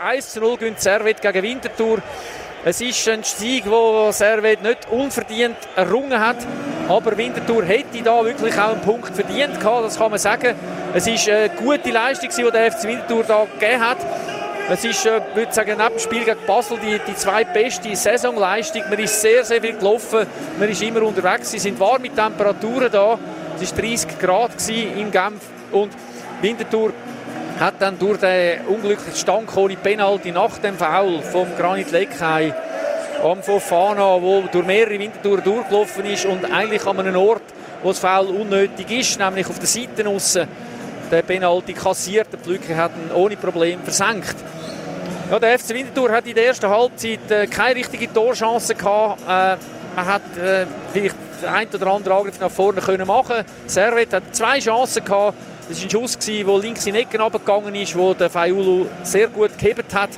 1 zu 0 gewinnt Servet gegen Winterthur. Es ist ein Sieg, den Servet nicht unverdient errungen hat. Aber Winterthur hätte da wirklich auch einen Punkt verdient gehabt, das kann man sagen. Es ist eine gute Leistung, die der FC Winterthur da gegeben hat. Es ist, äh, würde sagen, neben dem Spiel gegen Basel die, die zweitbeste Saisonleistung. Man ist sehr, sehr viel gelaufen. Man ist immer unterwegs. Sie sind warm mit Temperaturen da. Es war 30 Grad in Genf. Und Winterthur hat dann durch den unglücklichen Stand ohne Penalty nach dem Foul vom Granit Leckheim am Fofana, wo durch mehrere Wintertouren durchgelaufen ist und eigentlich an einem Ort, wo das Foul unnötig ist, nämlich auf der Seite aussen, der Penalty kassiert, der Pflücker hat ihn ohne Problem versenkt. Ja, der FC Winterthur hat in der ersten Halbzeit äh, keine richtige Torchance gehabt. Äh, man hat äh, vielleicht den ein oder anderen Angriff nach vorne können machen. Servet hat zwei Chancen gehabt. Das war ein Schuss, der links in die Ecken abgegangen ist, wo der Faiulu sehr gut gehebt hat.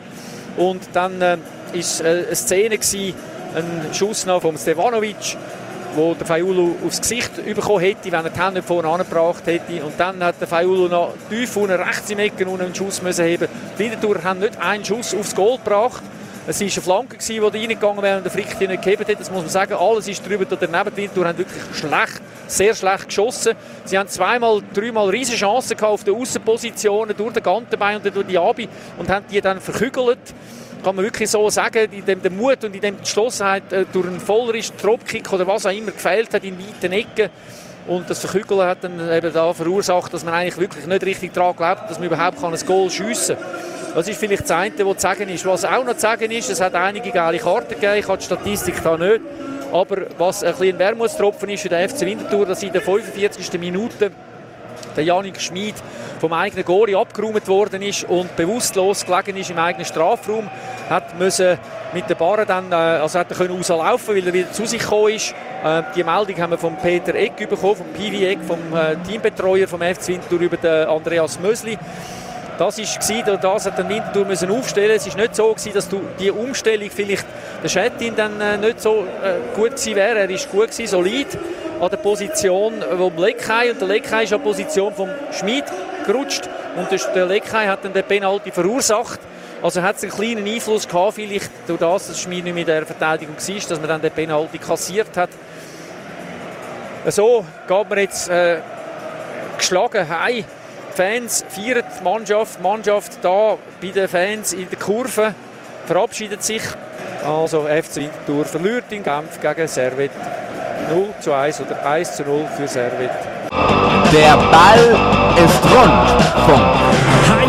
Und dann äh, ist äh, eine Szene gewesen, ein Schuss noch von Stevanovic, wo der Faiulu aufs Gesicht bekommen hätte, wenn er die Hände vorne angebracht hätte. Und dann hat der Faiulu noch tief unten rechts im Ecken einen Schuss müssen heben. Die Wiedertour haben nicht einen Schuss aufs Goal gebracht. Es war eine Flanke, die reingegangen wäre und der Frick nicht gegeben hat. Das muss man sagen. Alles ist drüber oder daneben. Die Winterthur haben wirklich schlecht, sehr schlecht geschossen. Sie haben zweimal, dreimal riesige Chancen auf den Außenpositionen durch den Gantenbein und durch die Abi und haben die dann verkügelt kann man wirklich so sagen, in dem der Mut und in dem die Geschlossenheit äh, durch einen Vollrist, Dropkick oder was auch immer gefehlt hat in weiten Ecken. Und das Verkügeln hat dann eben da verursacht, dass man eigentlich wirklich nicht richtig daran glaubt, dass man überhaupt ein Goal schiessen kann. Das ist vielleicht das eine, was zu sagen ist. Was auch noch zu sagen ist, es hat einige geile Karten gegeben, ich habe die Statistik da nicht. Aber was ein bisschen Wermutstropfen ist für den FC Winterthur, dass in der 45. Minute der Janik Schmid vom eigenen Gori abgeräumt worden ist und bewusstlos gelegen ist im eigenen Strafraum. Hat müssen mit der Barre dann, äh, also hat er können rauslaufen, weil er wieder zu sich gekommen ist. Äh, die Meldung haben wir von Peter Eck bekommen, vom PV Eck, vom äh, Teambetreuer vom FC Winterthur über den Andreas Mösli. Das war, das hat der Winterthur müssen aufstellen. Es war nicht so, gewesen, dass du die Umstellung vielleicht der Schettin dann nicht so gut gewesen wäre. Er war gut gewesen, solid an der Position vom Leckheim und der Leckheim ist an der Position vom Schmid gerutscht und der Leckheim hat dann den Penalty verursacht. Also hat es einen kleinen Einfluss gehabt, vielleicht durch das, dass Schmid nicht mit der Verteidigung war, dass man dann den Penalty kassiert hat. So geht man jetzt äh, geschlagen heim. Fans feiern die Mannschaft, die Mannschaft da bei den Fans in der Kurve verabschiedet sich. Also FC Winterthur verliert den Kampf gegen Servet 0 zu 1 oder 1 zu 0 für Servet. Der Ball ist rund. Punkt.